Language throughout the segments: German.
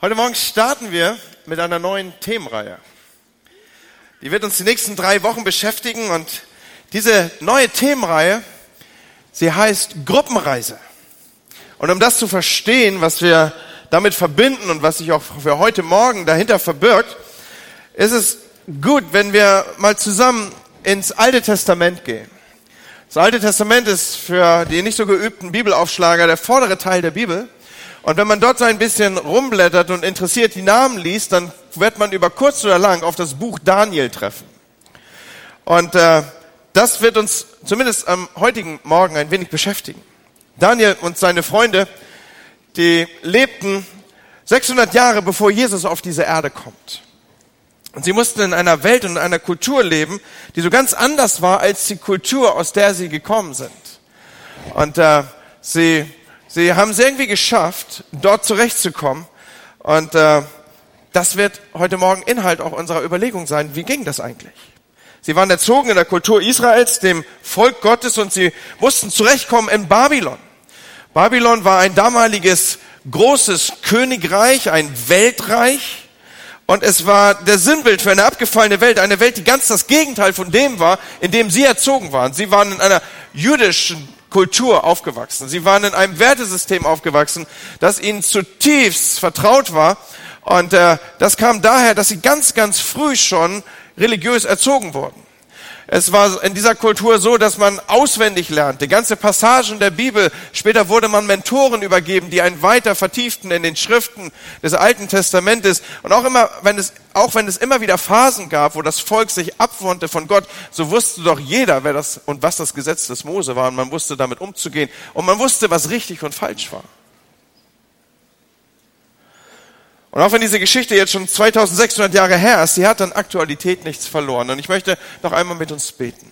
Heute Morgen starten wir mit einer neuen Themenreihe. Die wird uns die nächsten drei Wochen beschäftigen und diese neue Themenreihe, sie heißt Gruppenreise. Und um das zu verstehen, was wir damit verbinden und was sich auch für heute Morgen dahinter verbirgt, ist es gut, wenn wir mal zusammen ins Alte Testament gehen. Das Alte Testament ist für die nicht so geübten Bibelaufschlager der vordere Teil der Bibel. Und wenn man dort so ein bisschen rumblättert und interessiert die Namen liest, dann wird man über kurz oder lang auf das Buch Daniel treffen. Und äh, das wird uns zumindest am heutigen Morgen ein wenig beschäftigen. Daniel und seine Freunde, die lebten 600 Jahre bevor Jesus auf diese Erde kommt. Und sie mussten in einer Welt und in einer Kultur leben, die so ganz anders war als die Kultur, aus der sie gekommen sind. Und äh, sie Sie haben es irgendwie geschafft, dort zurechtzukommen. Und äh, das wird heute Morgen Inhalt auch unserer Überlegung sein. Wie ging das eigentlich? Sie waren erzogen in der Kultur Israels, dem Volk Gottes, und sie mussten zurechtkommen in Babylon. Babylon war ein damaliges großes Königreich, ein Weltreich. Und es war der Sinnbild für eine abgefallene Welt, eine Welt, die ganz das Gegenteil von dem war, in dem sie erzogen waren. Sie waren in einer jüdischen Kultur aufgewachsen. Sie waren in einem Wertesystem aufgewachsen, das ihnen zutiefst vertraut war. Und äh, das kam daher, dass sie ganz, ganz früh schon religiös erzogen wurden. Es war in dieser Kultur so, dass man auswendig lernte, ganze Passagen der Bibel. Später wurde man Mentoren übergeben, die einen weiter vertieften in den Schriften des Alten Testamentes. Und auch immer, wenn es, auch wenn es immer wieder Phasen gab, wo das Volk sich abwandte von Gott, so wusste doch jeder, wer das und was das Gesetz des Mose war. Und man wusste damit umzugehen. Und man wusste, was richtig und falsch war. Und auch wenn diese Geschichte jetzt schon 2600 Jahre her ist, sie hat an Aktualität nichts verloren. Und ich möchte noch einmal mit uns beten.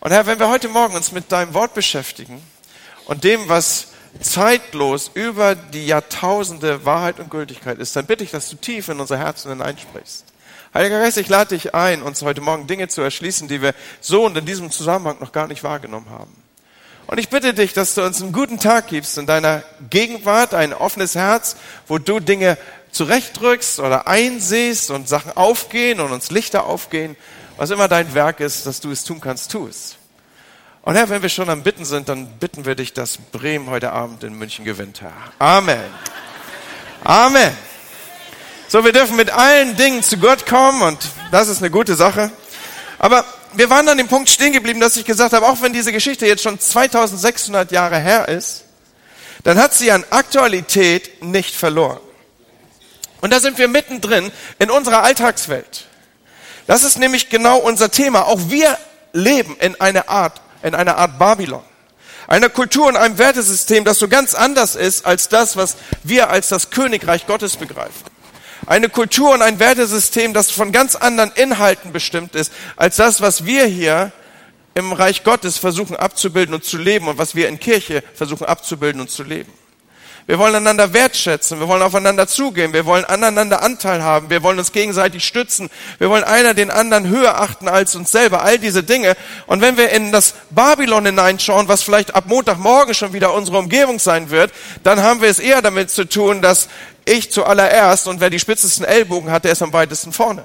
Und Herr, wenn wir heute Morgen uns mit deinem Wort beschäftigen und dem, was zeitlos über die Jahrtausende Wahrheit und Gültigkeit ist, dann bitte ich, dass du tief in unser Herzen hineinsprichst. Heiliger Geist, ich lade dich ein, uns heute Morgen Dinge zu erschließen, die wir so und in diesem Zusammenhang noch gar nicht wahrgenommen haben. Und ich bitte dich, dass du uns einen guten Tag gibst in deiner Gegenwart, ein offenes Herz, wo du Dinge zurechtdrückst oder einsiehst und Sachen aufgehen und uns Lichter aufgehen. Was immer dein Werk ist, dass du es tun kannst, tu es. Und Herr, wenn wir schon am Bitten sind, dann bitten wir dich, dass Bremen heute Abend in München gewinnt, Herr. Amen. Amen. So, wir dürfen mit allen Dingen zu Gott kommen und das ist eine gute Sache. Aber wir waren an dem Punkt stehen geblieben, dass ich gesagt habe, auch wenn diese Geschichte jetzt schon 2600 Jahre her ist, dann hat sie an Aktualität nicht verloren. Und da sind wir mittendrin in unserer Alltagswelt. Das ist nämlich genau unser Thema. Auch wir leben in einer Art, in einer Art Babylon. Einer Kultur und einem Wertesystem, das so ganz anders ist als das, was wir als das Königreich Gottes begreifen. Eine Kultur und ein Wertesystem, das von ganz anderen Inhalten bestimmt ist, als das, was wir hier im Reich Gottes versuchen abzubilden und zu leben und was wir in Kirche versuchen abzubilden und zu leben. Wir wollen einander wertschätzen, wir wollen aufeinander zugehen, wir wollen aneinander Anteil haben, wir wollen uns gegenseitig stützen, wir wollen einer den anderen höher achten als uns selber, all diese Dinge. Und wenn wir in das Babylon hineinschauen, was vielleicht ab Montagmorgen schon wieder unsere Umgebung sein wird, dann haben wir es eher damit zu tun, dass ich zuallererst und wer die spitzesten Ellbogen hat, der ist am weitesten vorne.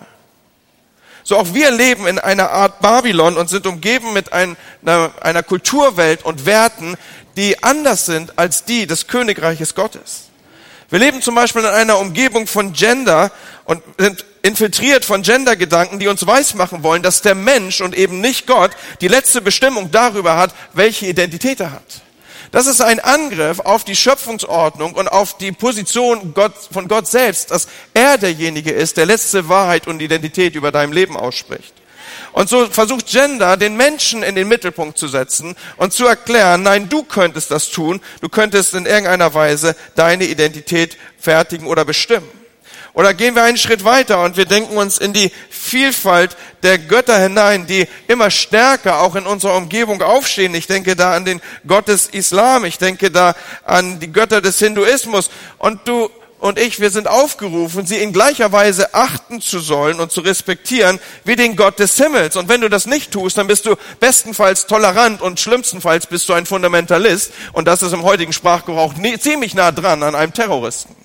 So auch wir leben in einer Art Babylon und sind umgeben mit einer, einer Kulturwelt und Werten, die anders sind als die des Königreiches Gottes. Wir leben zum Beispiel in einer Umgebung von Gender und sind infiltriert von Gendergedanken, die uns weismachen wollen, dass der Mensch und eben nicht Gott die letzte Bestimmung darüber hat, welche Identität er hat. Das ist ein Angriff auf die Schöpfungsordnung und auf die Position von Gott selbst, dass er derjenige ist, der letzte Wahrheit und Identität über deinem Leben ausspricht. Und so versucht Gender, den Menschen in den Mittelpunkt zu setzen und zu erklären, nein, du könntest das tun, du könntest in irgendeiner Weise deine Identität fertigen oder bestimmen. Oder gehen wir einen Schritt weiter und wir denken uns in die Vielfalt der Götter hinein, die immer stärker auch in unserer Umgebung aufstehen. Ich denke da an den Gott des Islam, ich denke da an die Götter des Hinduismus. Und du und ich, wir sind aufgerufen, sie in gleicher Weise achten zu sollen und zu respektieren wie den Gott des Himmels. Und wenn du das nicht tust, dann bist du bestenfalls tolerant und schlimmstenfalls bist du ein Fundamentalist. Und das ist im heutigen Sprachgebrauch ziemlich nah dran an einem Terroristen.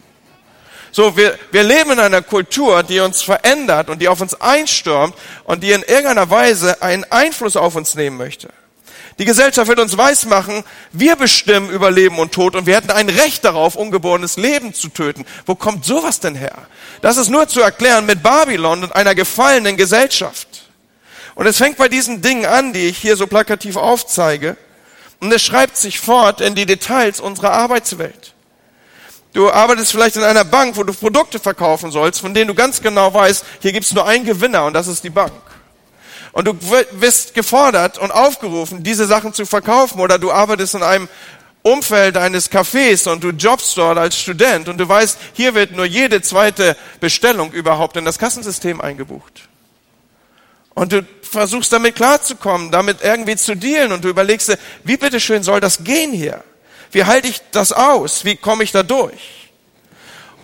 So, wir, wir leben in einer Kultur, die uns verändert und die auf uns einstürmt und die in irgendeiner Weise einen Einfluss auf uns nehmen möchte. Die Gesellschaft will uns weismachen, wir bestimmen über Leben und Tod und wir hätten ein Recht darauf, ungeborenes Leben zu töten. Wo kommt sowas denn her? Das ist nur zu erklären mit Babylon und einer gefallenen Gesellschaft. Und es fängt bei diesen Dingen an, die ich hier so plakativ aufzeige. Und es schreibt sich fort in die Details unserer Arbeitswelt. Du arbeitest vielleicht in einer Bank, wo du Produkte verkaufen sollst, von denen du ganz genau weißt, hier gibt's nur einen Gewinner und das ist die Bank. Und du wirst gefordert und aufgerufen, diese Sachen zu verkaufen oder du arbeitest in einem Umfeld eines Cafés und du jobbst dort als Student und du weißt, hier wird nur jede zweite Bestellung überhaupt in das Kassensystem eingebucht. Und du versuchst damit klarzukommen, damit irgendwie zu dealen und du überlegst dir, wie bitteschön soll das gehen hier? Wie halte ich das aus? Wie komme ich da durch?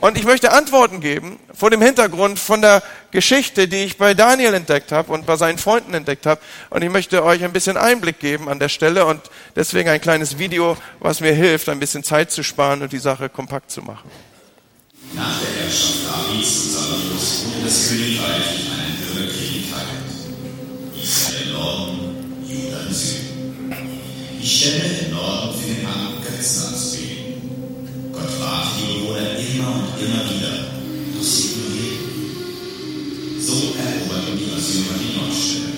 Und ich möchte Antworten geben vor dem Hintergrund von der Geschichte, die ich bei Daniel entdeckt habe und bei seinen Freunden entdeckt habe. Und ich möchte euch ein bisschen Einblick geben an der Stelle und deswegen ein kleines Video, was mir hilft, ein bisschen Zeit zu sparen und die Sache kompakt zu machen. Nach der Herrschaft Davids und Salomos wurde das Königreich in einen Bürgerkrieg geteilt. Israel im Norden, Juda im Süden. Die Stämme im Norden fingen an, Götzen anzubeten. Gott warf die Bewohner immer und immer wieder, doch sie ignorierten. So eroberten die Assyrer die Nordstämme.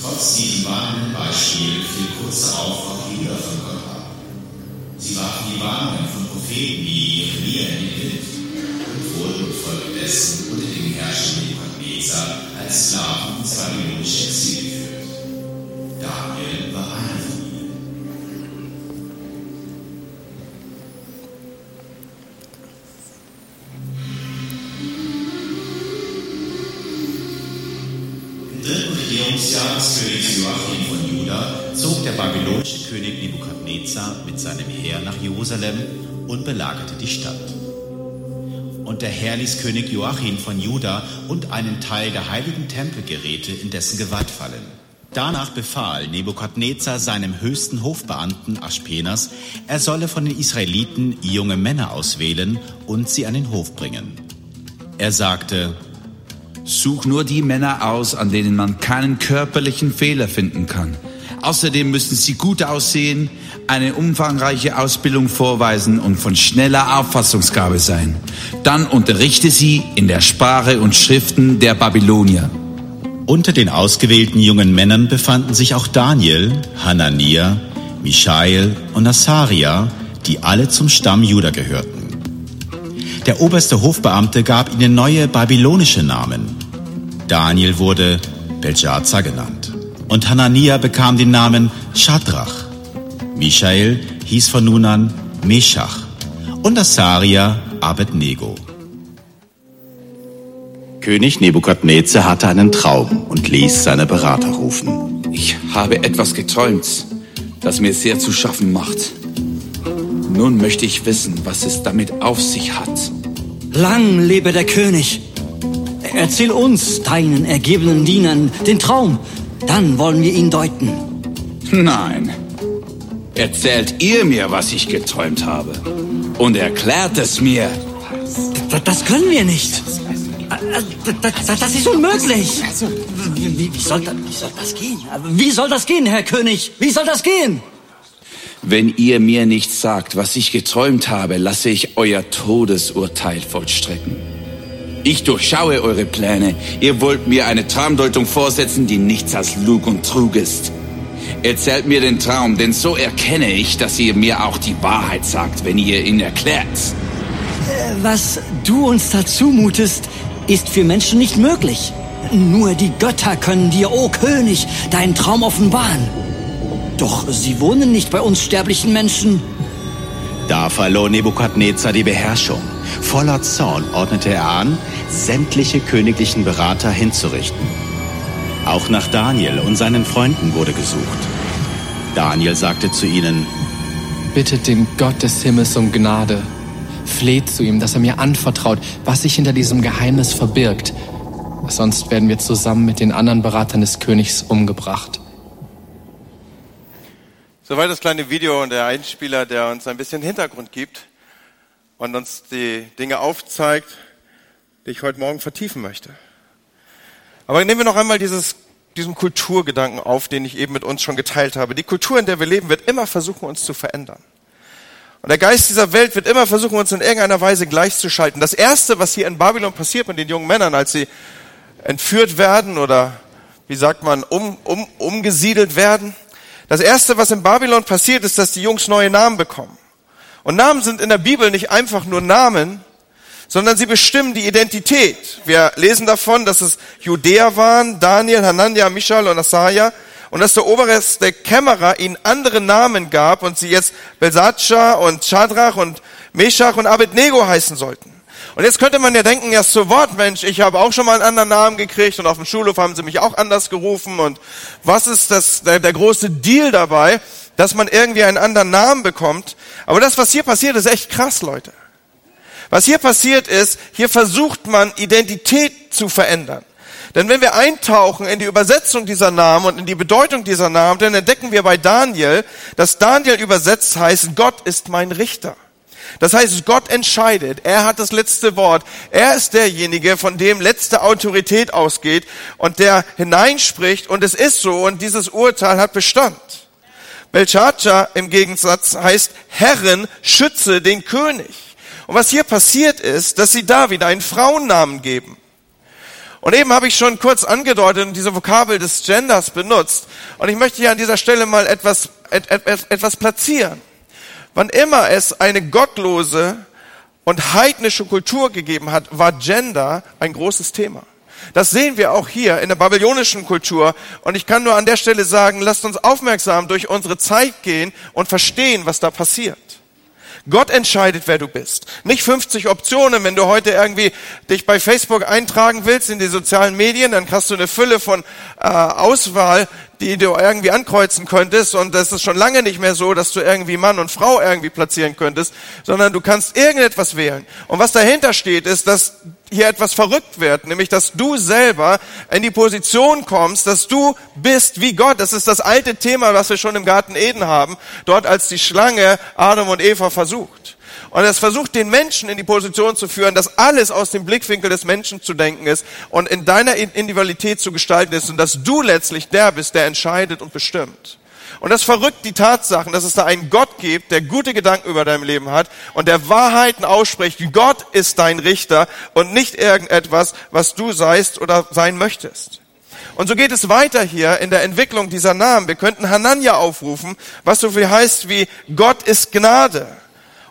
Trotz diesem warnenden Beispiel fiel kurz darauf auch Juda von Gott ab. Sie warfen die Warnungen von Propheten wie Jeremia in den Wind und wurden infolgedessen unter dem Herrscher Nebukadnezar als Sklaven ins babylonische Exil Des Königs Joachim von Juda zog der babylonische König Nebukadnezar mit seinem Heer nach Jerusalem und belagerte die Stadt. Und der Herr ließ König Joachim von Juda und einen Teil der heiligen Tempelgeräte in dessen Gewalt fallen. Danach befahl Nebukadnezar seinem höchsten Hofbeamten Aspenas, er solle von den Israeliten junge Männer auswählen und sie an den Hof bringen. Er sagte, Such nur die Männer aus, an denen man keinen körperlichen Fehler finden kann. Außerdem müssen sie gut aussehen, eine umfangreiche Ausbildung vorweisen und von schneller Auffassungsgabe sein. Dann unterrichte sie in der Sprache und Schriften der Babylonier. Unter den ausgewählten jungen Männern befanden sich auch Daniel, Hanania, Michael und Asaria, die alle zum Stamm Juda gehörten. Der oberste Hofbeamte gab ihnen neue babylonische Namen. Daniel wurde Belshazzar genannt und Hanania bekam den Namen Shadrach. Michael hieß von nun an Meshach und Asaria Abednego. König Nebukadnezar hatte einen Traum und ließ seine Berater rufen. Ich habe etwas geträumt, das mir sehr zu schaffen macht. Nun möchte ich wissen, was es damit auf sich hat. Lang lebe der König. Erzähl uns, deinen ergebenen Dienern, den Traum. Dann wollen wir ihn deuten. Nein. Erzählt ihr mir, was ich geträumt habe. Und erklärt es mir. D das können wir nicht. Das ist unmöglich. Wie, wie, soll das, wie soll das gehen? Wie soll das gehen, Herr König? Wie soll das gehen? Wenn ihr mir nicht sagt, was ich geträumt habe, lasse ich euer Todesurteil vollstrecken. Ich durchschaue eure Pläne. Ihr wollt mir eine Traumdeutung vorsetzen, die nichts als Lug und Trug ist. Erzählt mir den Traum, denn so erkenne ich, dass ihr mir auch die Wahrheit sagt, wenn ihr ihn erklärt. Was du uns da zumutest, ist für Menschen nicht möglich. Nur die Götter können dir, o oh König, deinen Traum offenbaren. Doch sie wohnen nicht bei uns sterblichen Menschen. Da verlor Nebukadnezar die Beherrschung. Voller Zorn ordnete er an, sämtliche königlichen Berater hinzurichten. Auch nach Daniel und seinen Freunden wurde gesucht. Daniel sagte zu ihnen, Bittet den Gott des Himmels um Gnade. Fleht zu ihm, dass er mir anvertraut, was sich hinter diesem Geheimnis verbirgt. Sonst werden wir zusammen mit den anderen Beratern des Königs umgebracht. Soweit das kleine Video und der Einspieler, der uns ein bisschen Hintergrund gibt. und uns die Dinge aufzeigt, die ich heute Morgen vertiefen möchte. Aber nehmen wir noch einmal dieses, diesen Kulturgedanken auf, den ich eben mit uns schon geteilt habe. Die Kultur, in der wir leben, wird immer versuchen, uns zu verändern. Und der Geist dieser Welt wird immer versuchen, uns in irgendeiner Weise gleichzuschalten. Das Erste, was hier in Babylon passiert mit den jungen Männern, als sie entführt werden oder, wie sagt man, um, um, umgesiedelt werden, das Erste, was in Babylon passiert, ist, dass die Jungs neue Namen bekommen. Und Namen sind in der Bibel nicht einfach nur Namen, sondern sie bestimmen die Identität. Wir lesen davon, dass es Judäer waren, Daniel, Hanania, Michael und Asaja, und dass der oberste Kämmerer ihnen andere Namen gab und sie jetzt Belsatschar und Shadrach und Meshach und Abednego heißen sollten. Und jetzt könnte man ja denken, ja, so Wort, Mensch, ich habe auch schon mal einen anderen Namen gekriegt und auf dem Schulhof haben sie mich auch anders gerufen und was ist das, der, der große Deal dabei, dass man irgendwie einen anderen Namen bekommt? Aber das, was hier passiert, ist echt krass, Leute. Was hier passiert ist, hier versucht man Identität zu verändern. Denn wenn wir eintauchen in die Übersetzung dieser Namen und in die Bedeutung dieser Namen, dann entdecken wir bei Daniel, dass Daniel übersetzt heißt, Gott ist mein Richter. Das heißt, Gott entscheidet. Er hat das letzte Wort. Er ist derjenige, von dem letzte Autorität ausgeht und der hineinspricht und es ist so und dieses Urteil hat Bestand. Belshazzar im Gegensatz heißt, Herren, schütze den König. Und was hier passiert ist, dass sie David einen Frauennamen geben. Und eben habe ich schon kurz angedeutet und diese Vokabel des Genders benutzt. Und ich möchte hier an dieser Stelle mal etwas, etwas, etwas platzieren. Wann immer es eine gottlose und heidnische Kultur gegeben hat, war Gender ein großes Thema. Das sehen wir auch hier in der babylonischen Kultur. Und ich kann nur an der Stelle sagen, lasst uns aufmerksam durch unsere Zeit gehen und verstehen, was da passiert. Gott entscheidet, wer du bist. Nicht 50 Optionen. Wenn du heute irgendwie dich bei Facebook eintragen willst in die sozialen Medien, dann hast du eine Fülle von äh, Auswahl, die du irgendwie ankreuzen könntest. Und das ist schon lange nicht mehr so, dass du irgendwie Mann und Frau irgendwie platzieren könntest, sondern du kannst irgendetwas wählen. Und was dahinter steht, ist, dass hier etwas verrückt wird, nämlich dass du selber in die Position kommst, dass du bist wie Gott. Das ist das alte Thema, was wir schon im Garten Eden haben, dort als die Schlange Adam und Eva versucht. Und es versucht den Menschen in die Position zu führen, dass alles aus dem Blickwinkel des Menschen zu denken ist und in deiner Individualität zu gestalten ist und dass du letztlich der bist, der entscheidet und bestimmt. Und das verrückt die Tatsachen, dass es da einen Gott gibt, der gute Gedanken über dein Leben hat und der Wahrheiten ausspricht. Gott ist dein Richter und nicht irgendetwas, was du seist oder sein möchtest. Und so geht es weiter hier in der Entwicklung dieser Namen. Wir könnten Hanania aufrufen, was so viel heißt wie Gott ist Gnade.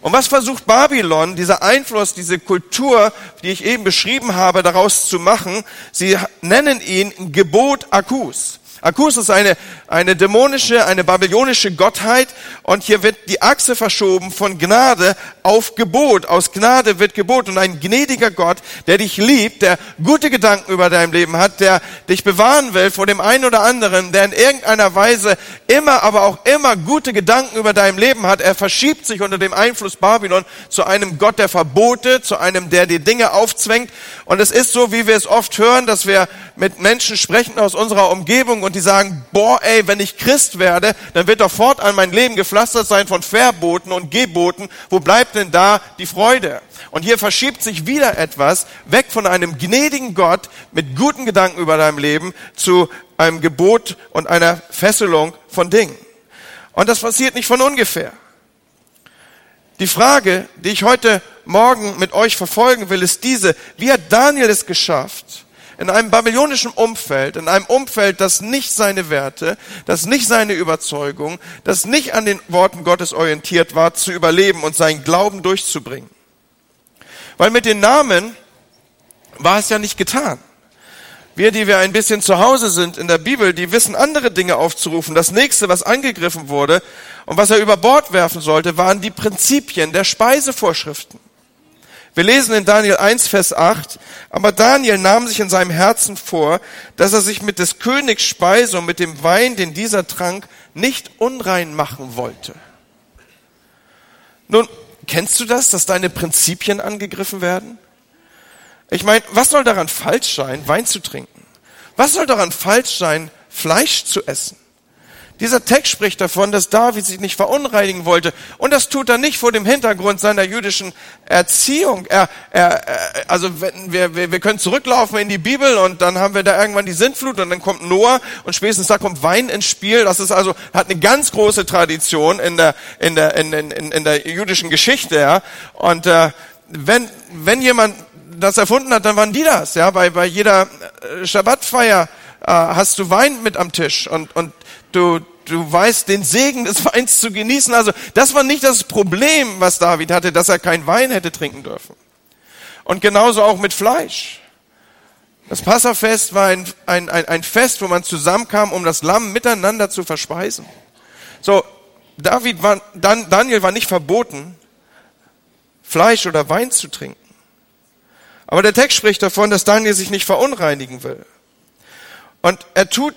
Und was versucht Babylon, dieser Einfluss, diese Kultur, die ich eben beschrieben habe, daraus zu machen? Sie nennen ihn Gebot Akkus. Akkus ist eine, eine dämonische, eine babylonische Gottheit und hier wird die Achse verschoben von Gnade auf Gebot. Aus Gnade wird Gebot und ein gnädiger Gott, der dich liebt, der gute Gedanken über dein Leben hat, der dich bewahren will vor dem einen oder anderen, der in irgendeiner Weise immer, aber auch immer gute Gedanken über dein Leben hat. Er verschiebt sich unter dem Einfluss Babylon zu einem Gott der Verbote, zu einem, der dir Dinge aufzwängt. Und es ist so, wie wir es oft hören, dass wir mit Menschen sprechen aus unserer Umgebung und die sagen, boah, ey, wenn ich Christ werde, dann wird doch fortan mein Leben gepflastert sein von Verboten und Geboten. Wo bleibt denn da die Freude? Und hier verschiebt sich wieder etwas weg von einem gnädigen Gott mit guten Gedanken über deinem Leben zu einem Gebot und einer Fesselung von Dingen. Und das passiert nicht von ungefähr. Die Frage, die ich heute Morgen mit euch verfolgen will, ist diese. Wie hat Daniel es geschafft, in einem babylonischen Umfeld, in einem Umfeld, das nicht seine Werte, das nicht seine Überzeugung, das nicht an den Worten Gottes orientiert war, zu überleben und seinen Glauben durchzubringen. Weil mit den Namen war es ja nicht getan. Wir, die wir ein bisschen zu Hause sind in der Bibel, die wissen andere Dinge aufzurufen. Das nächste, was angegriffen wurde und was er über Bord werfen sollte, waren die Prinzipien der Speisevorschriften. Wir lesen in Daniel 1, Vers 8, aber Daniel nahm sich in seinem Herzen vor, dass er sich mit des Königs Speise und mit dem Wein, den dieser trank, nicht unrein machen wollte. Nun, kennst du das, dass deine Prinzipien angegriffen werden? Ich meine, was soll daran falsch sein, Wein zu trinken? Was soll daran falsch sein, Fleisch zu essen? Dieser Text spricht davon, dass David sich nicht verunreinigen wollte. Und das tut er nicht vor dem Hintergrund seiner jüdischen Erziehung. Er, er, also wenn wir, wir, können zurücklaufen in die Bibel und dann haben wir da irgendwann die Sintflut und dann kommt Noah und spätestens da kommt Wein ins Spiel. Das ist also, hat eine ganz große Tradition in der, in der, in, in, in der jüdischen Geschichte. Ja. Und äh, wenn, wenn jemand das erfunden hat, dann waren die das. Ja. Bei, bei jeder äh, Schabbatfeier äh, hast du Wein mit am Tisch und, und du, du weißt den Segen des Weins zu genießen. Also das war nicht das Problem, was David hatte, dass er kein Wein hätte trinken dürfen. Und genauso auch mit Fleisch. Das Passafest war ein, ein, ein, ein Fest, wo man zusammenkam, um das Lamm miteinander zu verspeisen. So, David war, Dan, Daniel war nicht verboten, Fleisch oder Wein zu trinken. Aber der Text spricht davon, dass Daniel sich nicht verunreinigen will. Und er tut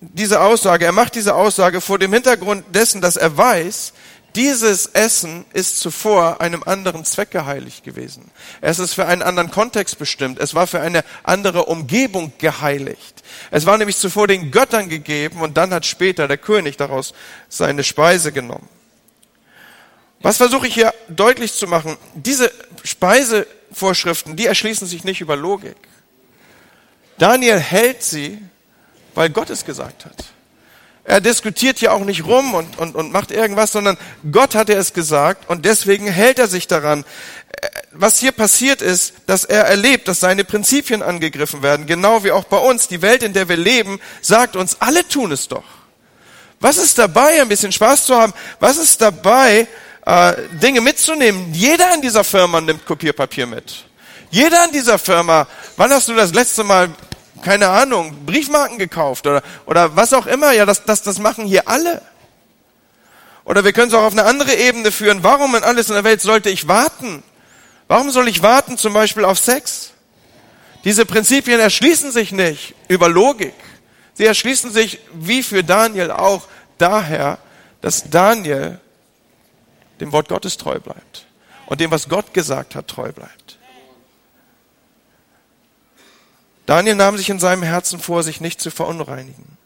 diese Aussage, er macht diese Aussage vor dem Hintergrund dessen, dass er weiß, dieses Essen ist zuvor einem anderen Zweck geheiligt gewesen. Es ist für einen anderen Kontext bestimmt. Es war für eine andere Umgebung geheiligt. Es war nämlich zuvor den Göttern gegeben und dann hat später der König daraus seine Speise genommen. Was versuche ich hier deutlich zu machen? Diese Speisevorschriften, die erschließen sich nicht über Logik. Daniel hält sie weil Gott es gesagt hat. Er diskutiert hier auch nicht rum und, und, und macht irgendwas, sondern Gott hat er es gesagt und deswegen hält er sich daran. Was hier passiert ist, dass er erlebt, dass seine Prinzipien angegriffen werden, genau wie auch bei uns. Die Welt, in der wir leben, sagt uns, alle tun es doch. Was ist dabei, ein bisschen Spaß zu haben? Was ist dabei, äh, Dinge mitzunehmen? Jeder in dieser Firma nimmt Kopierpapier mit. Jeder in dieser Firma, wann hast du das letzte Mal keine Ahnung, Briefmarken gekauft oder, oder was auch immer. Ja, das, das, das machen hier alle. Oder wir können es auch auf eine andere Ebene führen. Warum in alles in der Welt sollte ich warten? Warum soll ich warten zum Beispiel auf Sex? Diese Prinzipien erschließen sich nicht über Logik. Sie erschließen sich, wie für Daniel auch, daher, dass Daniel dem Wort Gottes treu bleibt und dem, was Gott gesagt hat, treu bleibt. Daniel nahm sich in seinem Herzen vor, sich nicht zu verunreinigen.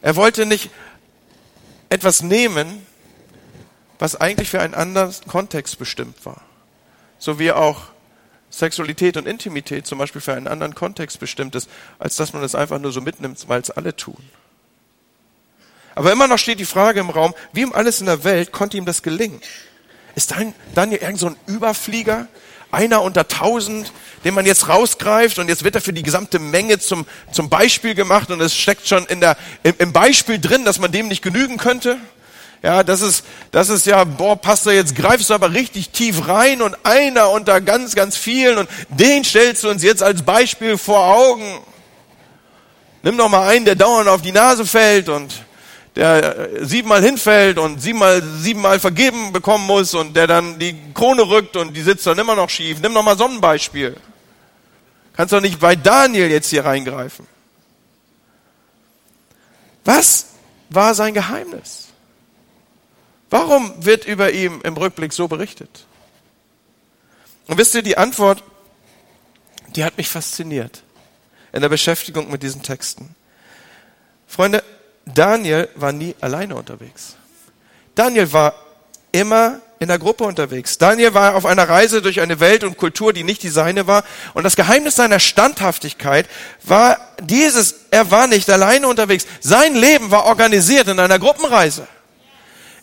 Er wollte nicht etwas nehmen, was eigentlich für einen anderen Kontext bestimmt war. So wie auch Sexualität und Intimität zum Beispiel für einen anderen Kontext bestimmt ist, als dass man es einfach nur so mitnimmt, weil es alle tun. Aber immer noch steht die Frage im Raum, wie um alles in der Welt konnte ihm das gelingen? Ist Daniel irgend so ein Überflieger, einer unter tausend, den man jetzt rausgreift und jetzt wird er für die gesamte Menge zum, zum Beispiel gemacht und es steckt schon in der, im, im Beispiel drin, dass man dem nicht genügen könnte. Ja, das ist, das ist ja, boah, Pastor, jetzt greifst du aber richtig tief rein und einer unter ganz, ganz vielen und den stellst du uns jetzt als Beispiel vor Augen. Nimm doch mal einen, der dauernd auf die Nase fällt und der äh, siebenmal hinfällt und siebenmal, siebenmal vergeben bekommen muss und der dann die Krone rückt und die sitzt dann immer noch schief. Nimm doch mal so ein Beispiel. Kannst doch nicht bei Daniel jetzt hier reingreifen. Was war sein Geheimnis? Warum wird über ihm im Rückblick so berichtet? Und wisst ihr, die Antwort, die hat mich fasziniert in der Beschäftigung mit diesen Texten. Freunde, Daniel war nie alleine unterwegs. Daniel war immer in der Gruppe unterwegs. Daniel war auf einer Reise durch eine Welt und Kultur, die nicht die seine war. Und das Geheimnis seiner Standhaftigkeit war dieses, er war nicht alleine unterwegs. Sein Leben war organisiert in einer Gruppenreise.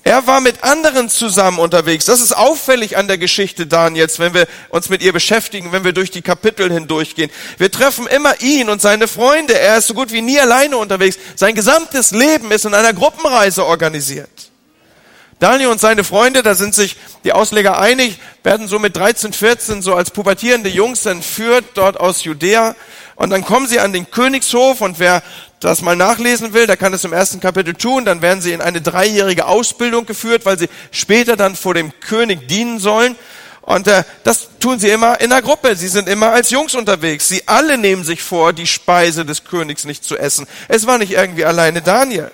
Er war mit anderen zusammen unterwegs. Das ist auffällig an der Geschichte Daniels, wenn wir uns mit ihr beschäftigen, wenn wir durch die Kapitel hindurchgehen. Wir treffen immer ihn und seine Freunde. Er ist so gut wie nie alleine unterwegs. Sein gesamtes Leben ist in einer Gruppenreise organisiert. Daniel und seine Freunde, da sind sich die Ausleger einig, werden so mit 13, 14 so als pubertierende Jungs entführt, dort aus Judäa. Und dann kommen sie an den Königshof und wer das mal nachlesen will, der kann es im ersten Kapitel tun. Dann werden sie in eine dreijährige Ausbildung geführt, weil sie später dann vor dem König dienen sollen. Und äh, das tun sie immer in der Gruppe. Sie sind immer als Jungs unterwegs. Sie alle nehmen sich vor, die Speise des Königs nicht zu essen. Es war nicht irgendwie alleine Daniel.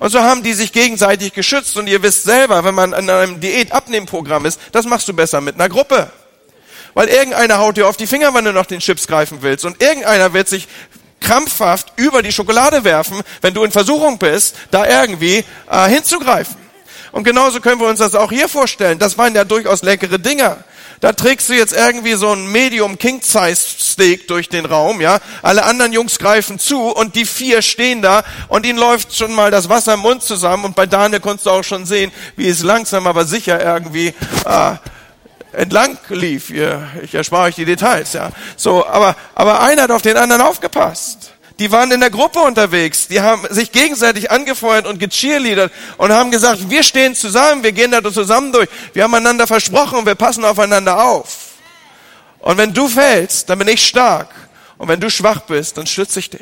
Und so haben die sich gegenseitig geschützt. Und ihr wisst selber, wenn man in einem Diät-Abnehmprogramm ist, das machst du besser mit einer Gruppe. Weil irgendeiner haut dir auf die Finger, wenn du noch den Chips greifen willst. Und irgendeiner wird sich krampfhaft über die Schokolade werfen, wenn du in Versuchung bist, da irgendwie äh, hinzugreifen. Und genauso können wir uns das auch hier vorstellen. Das waren ja durchaus leckere Dinger. Da trägst du jetzt irgendwie so ein Medium King Size Steak durch den Raum, ja. Alle anderen Jungs greifen zu und die vier stehen da und ihnen läuft schon mal das Wasser im Mund zusammen und bei Daniel konntest du auch schon sehen, wie es langsam aber sicher irgendwie äh, entlang lief. Ich erspare euch die Details, ja. So, aber, aber einer hat auf den anderen aufgepasst. Die waren in der Gruppe unterwegs. Die haben sich gegenseitig angefeuert und gecheerleadert und haben gesagt, wir stehen zusammen, wir gehen da zusammen durch. Wir haben einander versprochen und wir passen aufeinander auf. Und wenn du fällst, dann bin ich stark. Und wenn du schwach bist, dann stütze ich dich.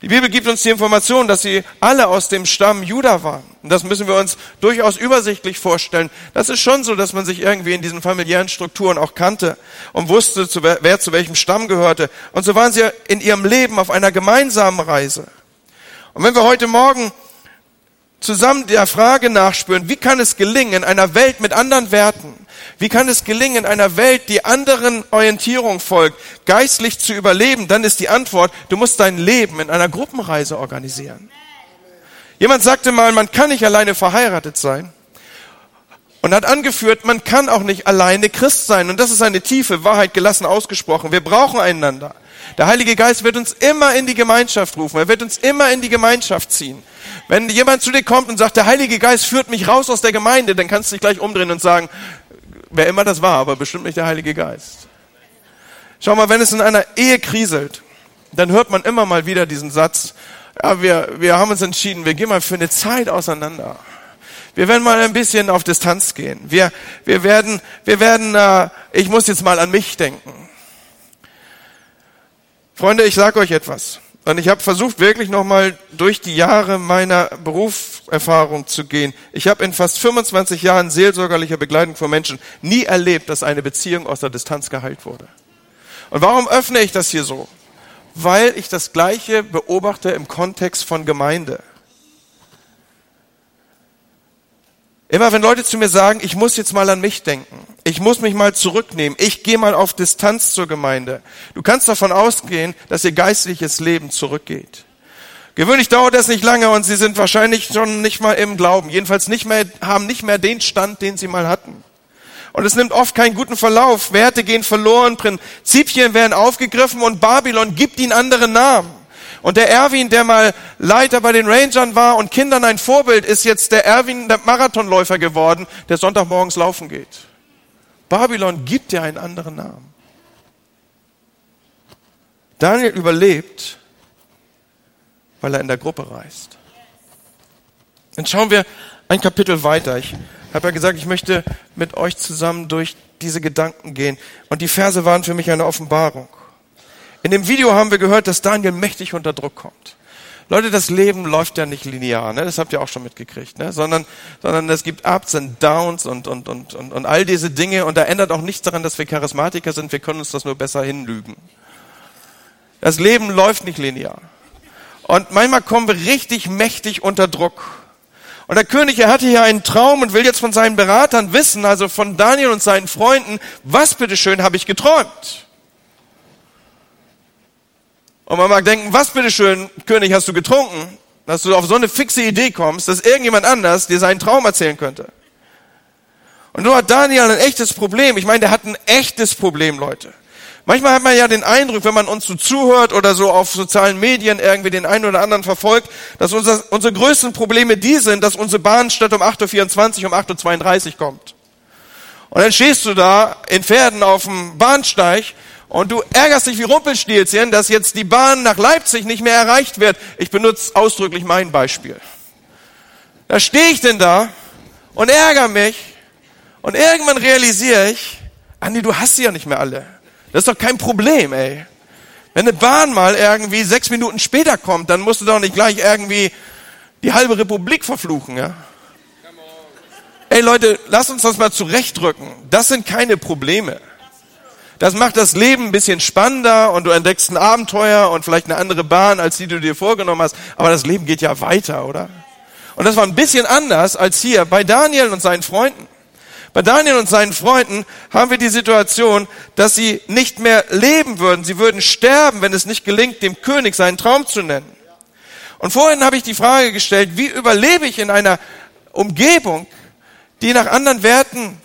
Die Bibel gibt uns die Information, dass sie alle aus dem Stamm Juda waren. Und das müssen wir uns durchaus übersichtlich vorstellen. Das ist schon so, dass man sich irgendwie in diesen familiären Strukturen auch kannte und wusste, wer zu welchem Stamm gehörte. Und so waren sie in ihrem Leben auf einer gemeinsamen Reise. Und wenn wir heute Morgen zusammen der Frage nachspüren, wie kann es gelingen, in einer Welt mit anderen Werten, wie kann es gelingen, in einer Welt, die anderen Orientierung folgt, geistlich zu überleben, dann ist die Antwort, du musst dein Leben in einer Gruppenreise organisieren. Jemand sagte mal, man kann nicht alleine verheiratet sein und hat angeführt, man kann auch nicht alleine Christ sein. Und das ist eine tiefe Wahrheit gelassen ausgesprochen. Wir brauchen einander. Der Heilige Geist wird uns immer in die Gemeinschaft rufen. Er wird uns immer in die Gemeinschaft ziehen. Wenn jemand zu dir kommt und sagt, der Heilige Geist führt mich raus aus der Gemeinde, dann kannst du dich gleich umdrehen und sagen, wer immer das war, aber bestimmt nicht der Heilige Geist. Schau mal, wenn es in einer Ehe kriselt, dann hört man immer mal wieder diesen Satz, ja, wir, wir haben uns entschieden, wir gehen mal für eine Zeit auseinander. Wir werden mal ein bisschen auf Distanz gehen. Wir, wir werden, wir werden, äh, ich muss jetzt mal an mich denken. Freunde, ich sage euch etwas. Und ich habe versucht, wirklich nochmal durch die Jahre meiner Berufserfahrung zu gehen. Ich habe in fast 25 Jahren seelsorgerlicher Begleitung von Menschen nie erlebt, dass eine Beziehung aus der Distanz geheilt wurde. Und warum öffne ich das hier so? Weil ich das Gleiche beobachte im Kontext von Gemeinde. Immer wenn Leute zu mir sagen, ich muss jetzt mal an mich denken, ich muss mich mal zurücknehmen, ich gehe mal auf Distanz zur Gemeinde. Du kannst davon ausgehen, dass ihr geistliches Leben zurückgeht. Gewöhnlich dauert das nicht lange und sie sind wahrscheinlich schon nicht mal im Glauben, jedenfalls nicht mehr, haben nicht mehr den Stand, den sie mal hatten. Und es nimmt oft keinen guten Verlauf. Werte gehen verloren, Prinzipien werden aufgegriffen und Babylon gibt ihnen andere Namen. Und der Erwin, der mal Leiter bei den Rangern war und Kindern ein Vorbild, ist jetzt der Erwin, der Marathonläufer geworden, der Sonntagmorgens laufen geht. Babylon gibt dir einen anderen Namen. Daniel überlebt, weil er in der Gruppe reist. Dann schauen wir ein Kapitel weiter. Ich habe ja gesagt, ich möchte mit euch zusammen durch diese Gedanken gehen. Und die Verse waren für mich eine Offenbarung. In dem Video haben wir gehört, dass Daniel mächtig unter Druck kommt. Leute, das Leben läuft ja nicht linear, ne? das habt ihr auch schon mitgekriegt, ne? sondern, sondern es gibt Ups und Downs und, und, und, und, und all diese Dinge und da ändert auch nichts daran, dass wir Charismatiker sind, wir können uns das nur besser hinlügen. Das Leben läuft nicht linear. Und manchmal kommen wir richtig mächtig unter Druck. Und der König, er hatte hier einen Traum und will jetzt von seinen Beratern wissen, also von Daniel und seinen Freunden, was bitteschön habe ich geträumt? Und man mag denken, was bitteschön, König, hast du getrunken, dass du auf so eine fixe Idee kommst, dass irgendjemand anders dir seinen Traum erzählen könnte. Und nur hat Daniel ein echtes Problem. Ich meine, der hat ein echtes Problem, Leute. Manchmal hat man ja den Eindruck, wenn man uns so zuhört oder so auf sozialen Medien irgendwie den einen oder anderen verfolgt, dass unser, unsere größten Probleme die sind, dass unsere Bahn statt um 8.24 Uhr um 8.32 Uhr kommt. Und dann stehst du da in Pferden auf dem Bahnsteig und du ärgerst dich wie Rumpelstilzchen, dass jetzt die Bahn nach Leipzig nicht mehr erreicht wird. Ich benutze ausdrücklich mein Beispiel. Da stehe ich denn da und ärgere mich und irgendwann realisiere ich, Andi, du hast sie ja nicht mehr alle. Das ist doch kein Problem, ey. Wenn eine Bahn mal irgendwie sechs Minuten später kommt, dann musst du doch nicht gleich irgendwie die halbe Republik verfluchen, ja? Ey Leute, lass uns das mal zurechtrücken. Das sind keine Probleme. Das macht das Leben ein bisschen spannender und du entdeckst ein Abenteuer und vielleicht eine andere Bahn, als die du dir vorgenommen hast. Aber das Leben geht ja weiter, oder? Und das war ein bisschen anders als hier bei Daniel und seinen Freunden. Bei Daniel und seinen Freunden haben wir die Situation, dass sie nicht mehr leben würden. Sie würden sterben, wenn es nicht gelingt, dem König seinen Traum zu nennen. Und vorhin habe ich die Frage gestellt, wie überlebe ich in einer Umgebung, die nach anderen Werten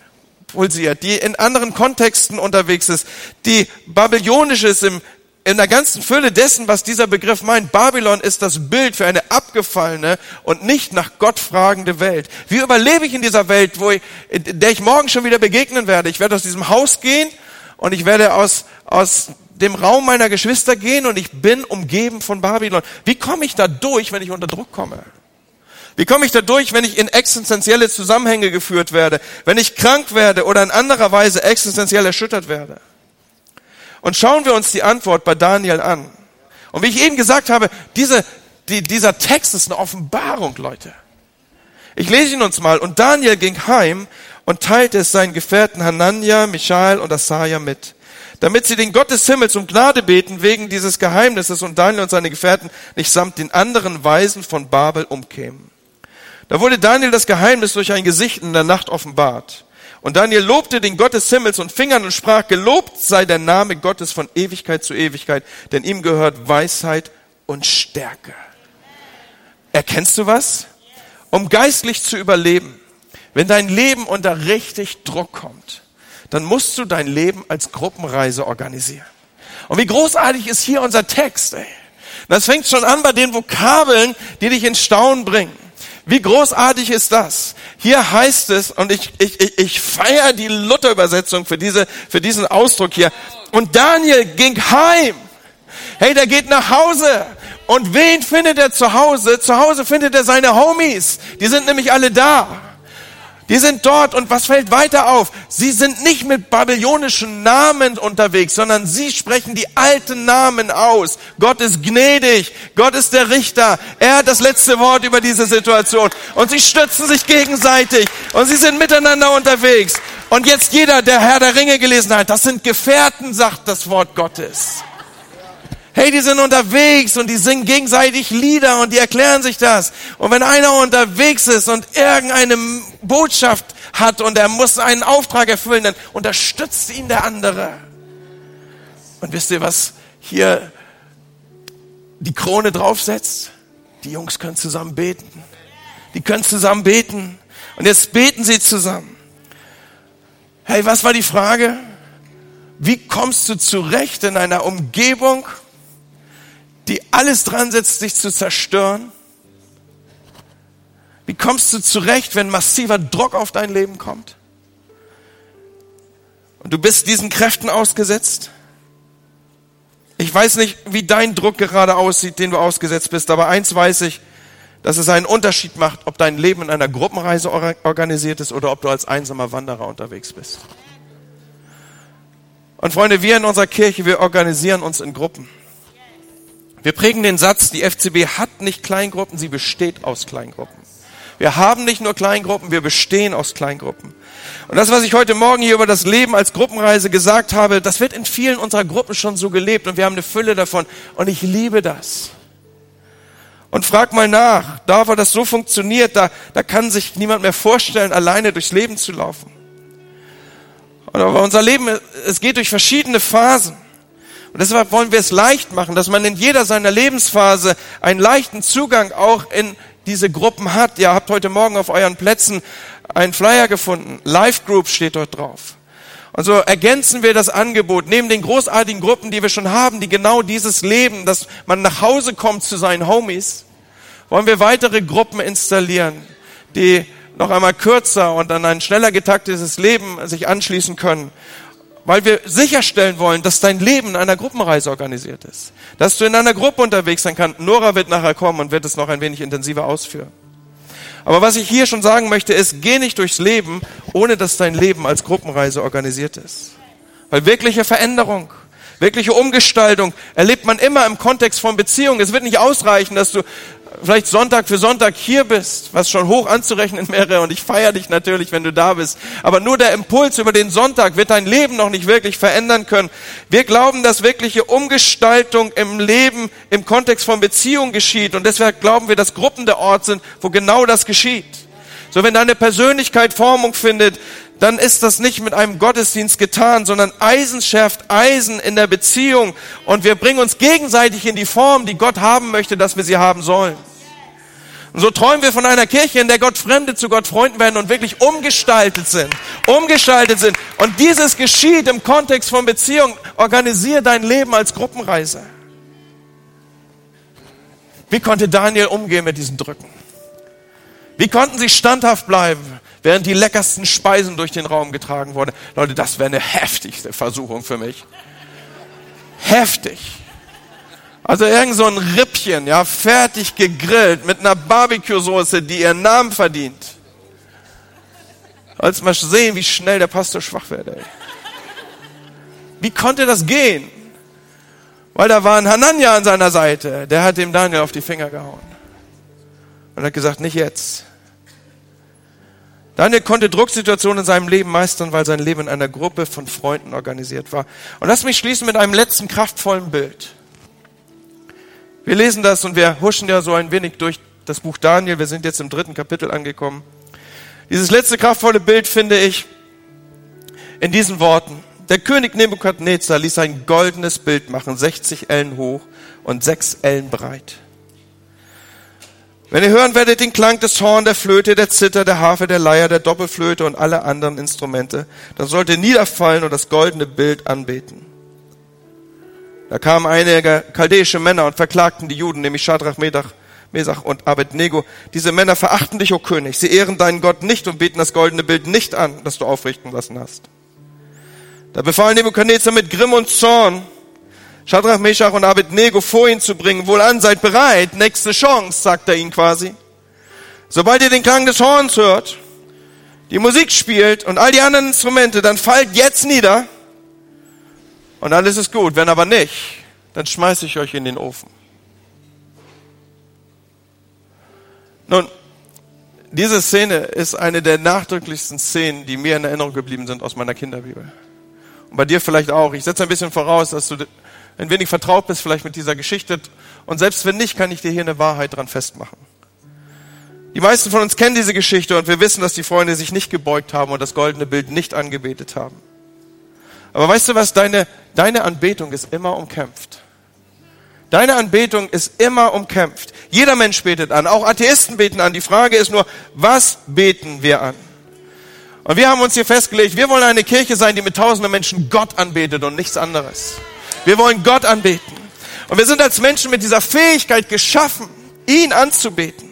pulsiert, die in anderen Kontexten unterwegs ist, die babylonisch ist im, in der ganzen Fülle dessen, was dieser Begriff meint. Babylon ist das Bild für eine abgefallene und nicht nach Gott fragende Welt. Wie überlebe ich in dieser Welt, wo ich, der ich morgen schon wieder begegnen werde? Ich werde aus diesem Haus gehen und ich werde aus, aus dem Raum meiner Geschwister gehen und ich bin umgeben von Babylon. Wie komme ich da durch, wenn ich unter Druck komme? Wie komme ich da durch, wenn ich in existenzielle Zusammenhänge geführt werde, wenn ich krank werde oder in anderer Weise existenziell erschüttert werde? Und schauen wir uns die Antwort bei Daniel an. Und wie ich eben gesagt habe, diese, die, dieser Text ist eine Offenbarung, Leute. Ich lese ihn uns mal. Und Daniel ging heim und teilte es seinen Gefährten Hanania, Michael und Asaja mit, damit sie den Gott des Himmels um Gnade beten wegen dieses Geheimnisses und Daniel und seine Gefährten nicht samt den anderen Weisen von Babel umkämen. Da wurde Daniel das Geheimnis durch ein Gesicht in der Nacht offenbart. Und Daniel lobte den Gott des Himmels und fing an und sprach, gelobt sei der Name Gottes von Ewigkeit zu Ewigkeit, denn ihm gehört Weisheit und Stärke. Erkennst du was? Um geistlich zu überleben, wenn dein Leben unter richtig Druck kommt, dann musst du dein Leben als Gruppenreise organisieren. Und wie großartig ist hier unser Text, ey. Das fängt schon an bei den Vokabeln, die dich in Staunen bringen. Wie großartig ist das? Hier heißt es, und ich, ich, ich, ich feiere die Luther-Übersetzung für, diese, für diesen Ausdruck hier. Und Daniel ging heim. Hey, der geht nach Hause. Und wen findet er zu Hause? Zu Hause findet er seine Homies. Die sind nämlich alle da. Die sind dort und was fällt weiter auf? Sie sind nicht mit babylonischen Namen unterwegs, sondern sie sprechen die alten Namen aus. Gott ist gnädig, Gott ist der Richter, er hat das letzte Wort über diese Situation und sie stützen sich gegenseitig und sie sind miteinander unterwegs. Und jetzt jeder, der Herr der Ringe gelesen hat, das sind Gefährten, sagt das Wort Gottes. Hey, die sind unterwegs und die singen gegenseitig Lieder und die erklären sich das. Und wenn einer unterwegs ist und irgendeine Botschaft hat und er muss einen Auftrag erfüllen, dann unterstützt ihn der andere. Und wisst ihr, was hier die Krone draufsetzt? Die Jungs können zusammen beten. Die können zusammen beten. Und jetzt beten sie zusammen. Hey, was war die Frage? Wie kommst du zurecht in einer Umgebung, die alles dran setzt, dich zu zerstören? Wie kommst du zurecht, wenn massiver Druck auf dein Leben kommt? Und du bist diesen Kräften ausgesetzt? Ich weiß nicht, wie dein Druck gerade aussieht, den du ausgesetzt bist, aber eins weiß ich, dass es einen Unterschied macht, ob dein Leben in einer Gruppenreise organisiert ist oder ob du als einsamer Wanderer unterwegs bist. Und Freunde, wir in unserer Kirche, wir organisieren uns in Gruppen. Wir prägen den Satz, die FCB hat nicht Kleingruppen, sie besteht aus Kleingruppen. Wir haben nicht nur Kleingruppen, wir bestehen aus Kleingruppen. Und das, was ich heute Morgen hier über das Leben als Gruppenreise gesagt habe, das wird in vielen unserer Gruppen schon so gelebt und wir haben eine Fülle davon. Und ich liebe das. Und frag mal nach, da wo das so funktioniert, da, da kann sich niemand mehr vorstellen, alleine durchs Leben zu laufen. Aber unser Leben, es geht durch verschiedene Phasen. Und deshalb wollen wir es leicht machen, dass man in jeder seiner Lebensphase einen leichten Zugang auch in diese Gruppen hat. Ihr habt heute Morgen auf euren Plätzen einen Flyer gefunden. Life Group steht dort drauf. Und so ergänzen wir das Angebot neben den großartigen Gruppen, die wir schon haben, die genau dieses Leben, dass man nach Hause kommt zu seinen Homies, wollen wir weitere Gruppen installieren, die noch einmal kürzer und an ein schneller getaktetes Leben sich anschließen können weil wir sicherstellen wollen, dass dein Leben in einer Gruppenreise organisiert ist. Dass du in einer Gruppe unterwegs sein kannst. Nora wird nachher kommen und wird es noch ein wenig intensiver ausführen. Aber was ich hier schon sagen möchte, ist, geh nicht durchs Leben, ohne dass dein Leben als Gruppenreise organisiert ist. Weil wirkliche Veränderung, wirkliche Umgestaltung erlebt man immer im Kontext von Beziehungen. Es wird nicht ausreichen, dass du vielleicht Sonntag für Sonntag hier bist, was schon hoch anzurechnen wäre und ich feiere dich natürlich, wenn du da bist. Aber nur der Impuls über den Sonntag wird dein Leben noch nicht wirklich verändern können. Wir glauben, dass wirkliche Umgestaltung im Leben im Kontext von Beziehung geschieht und deshalb glauben wir, dass Gruppen der Ort sind, wo genau das geschieht. So wenn deine Persönlichkeit Formung findet, dann ist das nicht mit einem Gottesdienst getan, sondern Eisen schärft Eisen in der Beziehung und wir bringen uns gegenseitig in die Form, die Gott haben möchte, dass wir sie haben sollen. Und so träumen wir von einer Kirche, in der Gott Fremde zu Gott Freunden werden und wirklich umgestaltet sind. Umgestaltet sind. Und dieses geschieht im Kontext von Beziehung. Organisiere dein Leben als Gruppenreise. Wie konnte Daniel umgehen mit diesen Drücken? Wie konnten sie standhaft bleiben, während die leckersten Speisen durch den Raum getragen wurden? Leute, das wäre eine heftigste Versuchung für mich. Heftig. Also irgend so ein Rippchen, ja, fertig gegrillt mit einer Barbecue-Soße, die ihren Namen verdient. Als mal sehen, wie schnell der Pastor schwach wird, ey. Wie konnte das gehen? Weil da war ein Hanania an seiner Seite, der hat dem Daniel auf die Finger gehauen. Und hat gesagt, nicht jetzt. Daniel konnte Drucksituationen in seinem Leben meistern, weil sein Leben in einer Gruppe von Freunden organisiert war. Und lass mich schließen mit einem letzten kraftvollen Bild. Wir lesen das und wir huschen ja so ein wenig durch das Buch Daniel. Wir sind jetzt im dritten Kapitel angekommen. Dieses letzte kraftvolle Bild finde ich in diesen Worten. Der König Nebukadnezar ließ ein goldenes Bild machen, 60 Ellen hoch und 6 Ellen breit. Wenn ihr hören werdet den Klang des Horn, der Flöte, der Zither, der Harfe, der Leier, der Doppelflöte und alle anderen Instrumente, dann sollt ihr niederfallen und das goldene Bild anbeten. Da kamen einige chaldäische Männer und verklagten die Juden, nämlich Shadrach, Medach, Mesach und Abednego. Diese Männer verachten dich, o König. Sie ehren deinen Gott nicht und beten das goldene Bild nicht an, das du aufrichten lassen hast. Da befahl Nebukadnezar mit Grimm und Zorn, Shadrach, Meshach und Abednego vor ihn zu bringen. Wohlan, seid bereit. Nächste Chance, sagt er ihnen quasi. Sobald ihr den Klang des Horns hört, die Musik spielt und all die anderen Instrumente, dann fallt jetzt nieder und alles ist gut. Wenn aber nicht, dann schmeiße ich euch in den Ofen. Nun, diese Szene ist eine der nachdrücklichsten Szenen, die mir in Erinnerung geblieben sind aus meiner Kinderbibel. Und bei dir vielleicht auch. Ich setze ein bisschen voraus, dass du ein wenig vertraut bist vielleicht mit dieser Geschichte. Und selbst wenn nicht, kann ich dir hier eine Wahrheit dran festmachen. Die meisten von uns kennen diese Geschichte und wir wissen, dass die Freunde sich nicht gebeugt haben und das goldene Bild nicht angebetet haben. Aber weißt du was? Deine, deine Anbetung ist immer umkämpft. Deine Anbetung ist immer umkämpft. Jeder Mensch betet an. Auch Atheisten beten an. Die Frage ist nur, was beten wir an? Und wir haben uns hier festgelegt, wir wollen eine Kirche sein, die mit tausenden Menschen Gott anbetet und nichts anderes. Wir wollen Gott anbeten. Und wir sind als Menschen mit dieser Fähigkeit geschaffen, ihn anzubeten.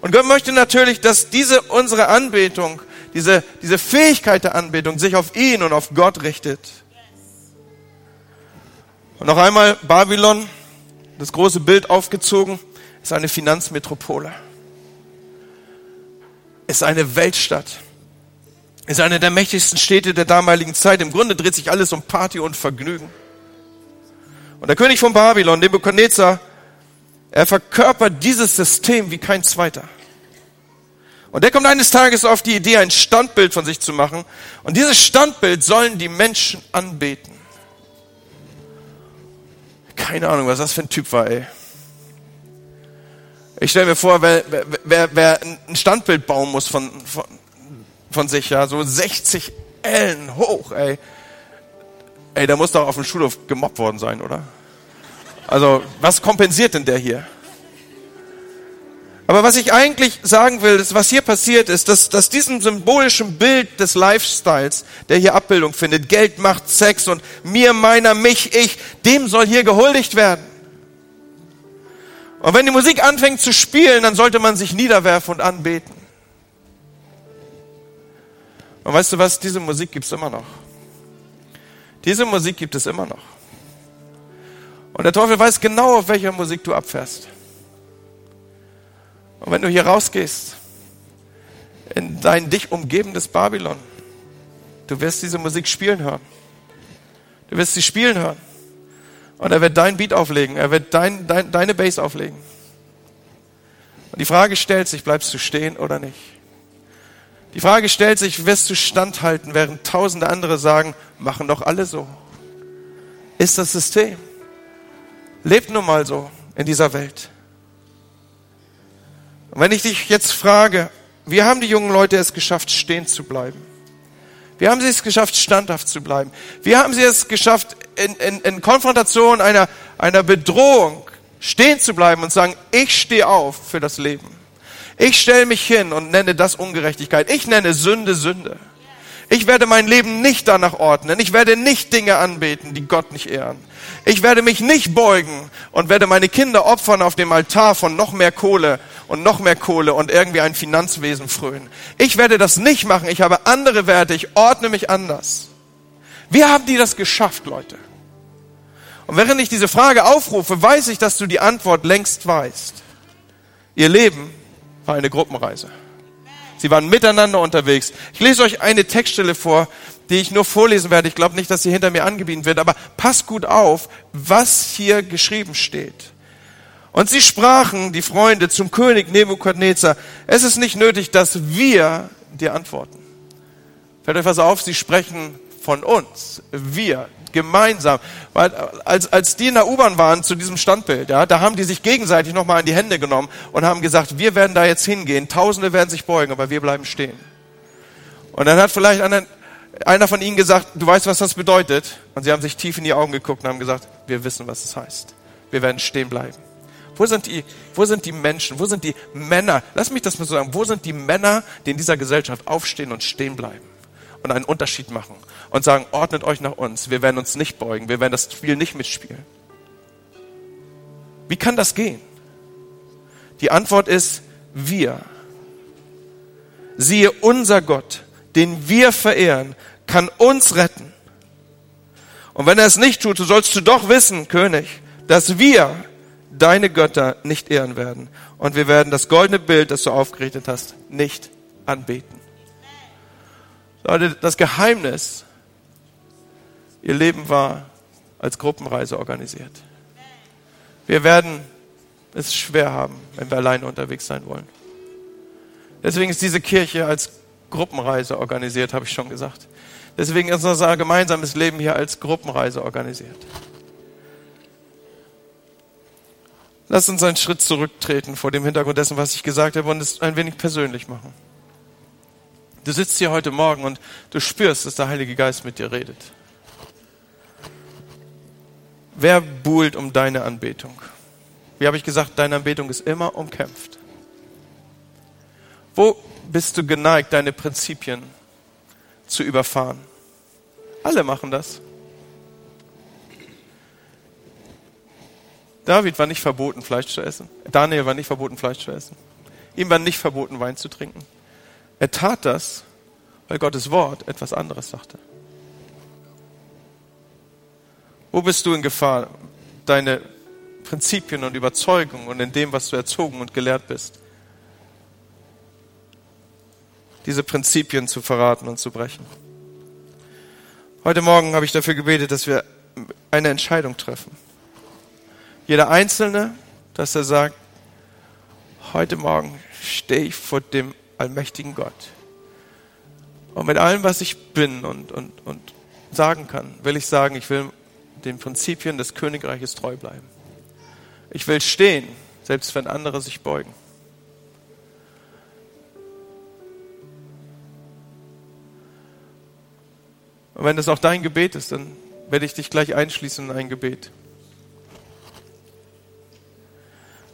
Und Gott möchte natürlich, dass diese unsere Anbetung diese, diese Fähigkeit der Anbetung sich auf ihn und auf Gott richtet. Und noch einmal Babylon, das große Bild aufgezogen, ist eine Finanzmetropole. Ist eine Weltstadt. Ist eine der mächtigsten Städte der damaligen Zeit. Im Grunde dreht sich alles um Party und Vergnügen. Und der König von Babylon, Nebuchadnezzar, er verkörpert dieses System wie kein zweiter. Und der kommt eines Tages auf die Idee, ein Standbild von sich zu machen. Und dieses Standbild sollen die Menschen anbeten. Keine Ahnung, was das für ein Typ war, ey. Ich stelle mir vor, wer, wer, wer ein Standbild bauen muss von, von, von sich, ja, so 60 Ellen hoch, ey. Ey, der muss doch auf dem Schulhof gemobbt worden sein, oder? Also, was kompensiert denn der hier? Aber was ich eigentlich sagen will, ist, was hier passiert ist, dass, dass diesem symbolischen Bild des Lifestyles, der hier Abbildung findet, Geld macht Sex und mir, meiner, mich, ich, dem soll hier gehuldigt werden. Und wenn die Musik anfängt zu spielen, dann sollte man sich niederwerfen und anbeten. Und weißt du was, diese Musik gibt es immer noch. Diese Musik gibt es immer noch. Und der Teufel weiß genau, auf welcher Musik du abfährst. Und wenn du hier rausgehst, in dein dich umgebendes Babylon, du wirst diese Musik spielen hören. Du wirst sie spielen hören. Und er wird dein Beat auflegen, er wird dein, dein, deine Bass auflegen. Und die Frage stellt sich, bleibst du stehen oder nicht? Die Frage stellt sich, wirst du standhalten, während tausende andere sagen, machen doch alle so. Ist das System. Lebt nun mal so in dieser Welt. Und wenn ich dich jetzt frage, wie haben die jungen Leute es geschafft, stehen zu bleiben? Wie haben sie es geschafft, standhaft zu bleiben? Wie haben sie es geschafft, in, in, in Konfrontation einer, einer Bedrohung stehen zu bleiben und sagen, ich stehe auf für das Leben. Ich stelle mich hin und nenne das Ungerechtigkeit. Ich nenne Sünde Sünde. Ich werde mein Leben nicht danach ordnen. Ich werde nicht Dinge anbeten, die Gott nicht ehren. Ich werde mich nicht beugen und werde meine Kinder opfern auf dem Altar von noch mehr Kohle und noch mehr Kohle und irgendwie ein Finanzwesen frönen. Ich werde das nicht machen. Ich habe andere Werte. Ich ordne mich anders. Wie haben die das geschafft, Leute? Und während ich diese Frage aufrufe, weiß ich, dass du die Antwort längst weißt. Ihr Leben war eine Gruppenreise. Sie waren miteinander unterwegs. Ich lese euch eine Textstelle vor, die ich nur vorlesen werde. Ich glaube nicht, dass sie hinter mir angebieten wird, aber passt gut auf, was hier geschrieben steht. Und sie sprachen, die Freunde, zum König Nebukadnezar, es ist nicht nötig, dass wir dir antworten. Fällt euch was auf, sie sprechen von uns, wir, gemeinsam. Weil als, als die in der U-Bahn waren zu diesem Standbild, ja, da haben die sich gegenseitig nochmal an die Hände genommen und haben gesagt, wir werden da jetzt hingehen, Tausende werden sich beugen, aber wir bleiben stehen. Und dann hat vielleicht einer, einer von ihnen gesagt, du weißt, was das bedeutet? Und sie haben sich tief in die Augen geguckt und haben gesagt, wir wissen, was es heißt. Wir werden stehen bleiben. Wo sind die, wo sind die Menschen? Wo sind die Männer? Lass mich das mal so sagen. Wo sind die Männer, die in dieser Gesellschaft aufstehen und stehen bleiben und einen Unterschied machen und sagen, ordnet euch nach uns. Wir werden uns nicht beugen. Wir werden das Spiel nicht mitspielen. Wie kann das gehen? Die Antwort ist wir. Siehe, unser Gott, den wir verehren, kann uns retten. Und wenn er es nicht tut, so sollst du doch wissen, König, dass wir deine Götter nicht ehren werden. Und wir werden das goldene Bild, das du aufgerichtet hast, nicht anbeten. Leute, das Geheimnis, ihr Leben war als Gruppenreise organisiert. Wir werden es schwer haben, wenn wir alleine unterwegs sein wollen. Deswegen ist diese Kirche als Gruppenreise organisiert, habe ich schon gesagt. Deswegen ist unser gemeinsames Leben hier als Gruppenreise organisiert. Lass uns einen Schritt zurücktreten vor dem Hintergrund dessen, was ich gesagt habe und es ein wenig persönlich machen. Du sitzt hier heute Morgen und du spürst, dass der Heilige Geist mit dir redet. Wer buhlt um deine Anbetung? Wie habe ich gesagt, deine Anbetung ist immer umkämpft. Wo bist du geneigt, deine Prinzipien zu überfahren? Alle machen das. David war nicht verboten, Fleisch zu essen. Daniel war nicht verboten, Fleisch zu essen. Ihm war nicht verboten, Wein zu trinken. Er tat das, weil Gottes Wort etwas anderes sagte. Wo bist du in Gefahr, deine Prinzipien und Überzeugungen und in dem, was du erzogen und gelehrt bist, diese Prinzipien zu verraten und zu brechen? Heute Morgen habe ich dafür gebetet, dass wir eine Entscheidung treffen. Jeder Einzelne, dass er sagt, heute Morgen stehe ich vor dem allmächtigen Gott. Und mit allem, was ich bin und, und, und sagen kann, will ich sagen, ich will den Prinzipien des Königreiches treu bleiben. Ich will stehen, selbst wenn andere sich beugen. Und wenn das auch dein Gebet ist, dann werde ich dich gleich einschließen in ein Gebet.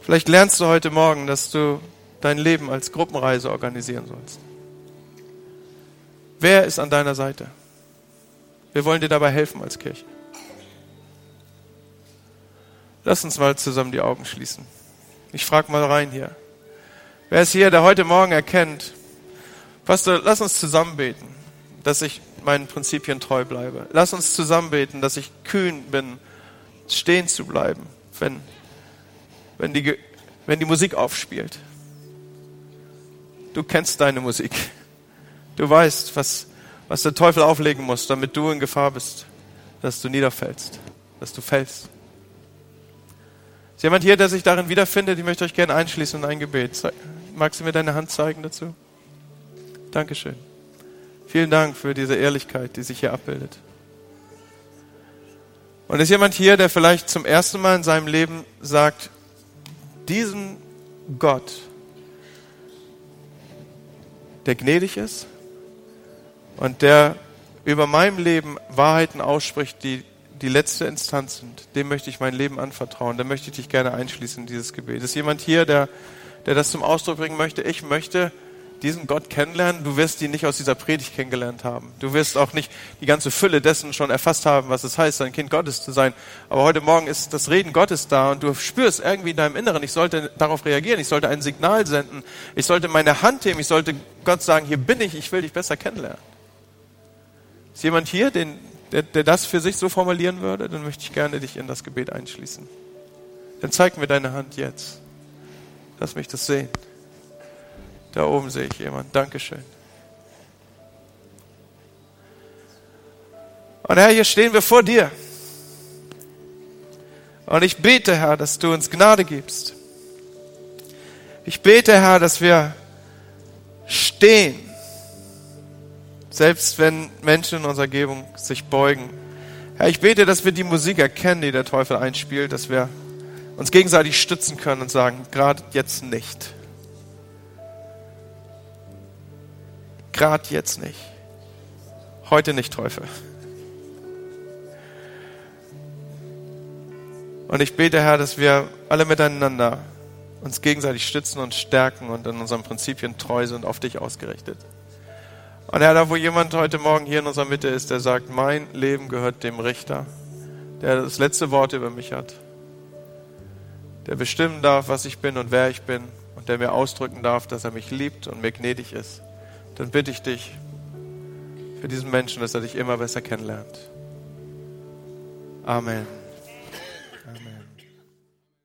Vielleicht lernst du heute Morgen, dass du dein Leben als Gruppenreise organisieren sollst. Wer ist an deiner Seite? Wir wollen dir dabei helfen als Kirche. Lass uns mal zusammen die Augen schließen. Ich frage mal rein hier. Wer ist hier, der heute Morgen erkennt, Pastor, lass uns zusammen beten, dass ich meinen Prinzipien treu bleibe. Lass uns zusammen beten, dass ich kühn bin, stehen zu bleiben, wenn, wenn, die, wenn die Musik aufspielt. Du kennst deine Musik. Du weißt, was, was der Teufel auflegen muss, damit du in Gefahr bist, dass du niederfällst, dass du fällst. Ist jemand hier, der sich darin wiederfindet? Ich möchte euch gerne einschließen in ein Gebet. Magst du mir deine Hand zeigen dazu? Dankeschön. Vielen Dank für diese Ehrlichkeit, die sich hier abbildet. Und ist jemand hier, der vielleicht zum ersten Mal in seinem Leben sagt, diesen Gott, der gnädig ist und der über meinem Leben Wahrheiten ausspricht, die die letzte Instanz sind, dem möchte ich mein Leben anvertrauen. Da möchte ich dich gerne einschließen in dieses Gebet. Ist jemand hier, der, der das zum Ausdruck bringen möchte? Ich möchte diesen Gott kennenlernen. Du wirst ihn nicht aus dieser Predigt kennengelernt haben. Du wirst auch nicht die ganze Fülle dessen schon erfasst haben, was es heißt, ein Kind Gottes zu sein. Aber heute Morgen ist das Reden Gottes da und du spürst irgendwie in deinem Inneren, ich sollte darauf reagieren, ich sollte ein Signal senden, ich sollte meine Hand heben, ich sollte Gott sagen, hier bin ich, ich will dich besser kennenlernen. Ist jemand hier, den, der, der das für sich so formulieren würde, dann möchte ich gerne dich in das Gebet einschließen. Dann zeig mir deine Hand jetzt. Lass mich das sehen. Da oben sehe ich jemanden. Dankeschön. Und Herr, hier stehen wir vor dir. Und ich bete, Herr, dass du uns Gnade gibst. Ich bete, Herr, dass wir stehen selbst wenn Menschen in unserer Umgebung sich beugen. Herr, ich bete, dass wir die Musik erkennen, die der Teufel einspielt, dass wir uns gegenseitig stützen können und sagen, gerade jetzt nicht. Gerade jetzt nicht. Heute nicht, Teufel. Und ich bete, Herr, dass wir alle miteinander uns gegenseitig stützen und stärken und in unseren Prinzipien treu sind, auf dich ausgerichtet. Und Herr, da wo jemand heute Morgen hier in unserer Mitte ist, der sagt, mein Leben gehört dem Richter, der das letzte Wort über mich hat, der bestimmen darf, was ich bin und wer ich bin und der mir ausdrücken darf, dass er mich liebt und mir gnädig ist, dann bitte ich dich für diesen Menschen, dass er dich immer besser kennenlernt. Amen.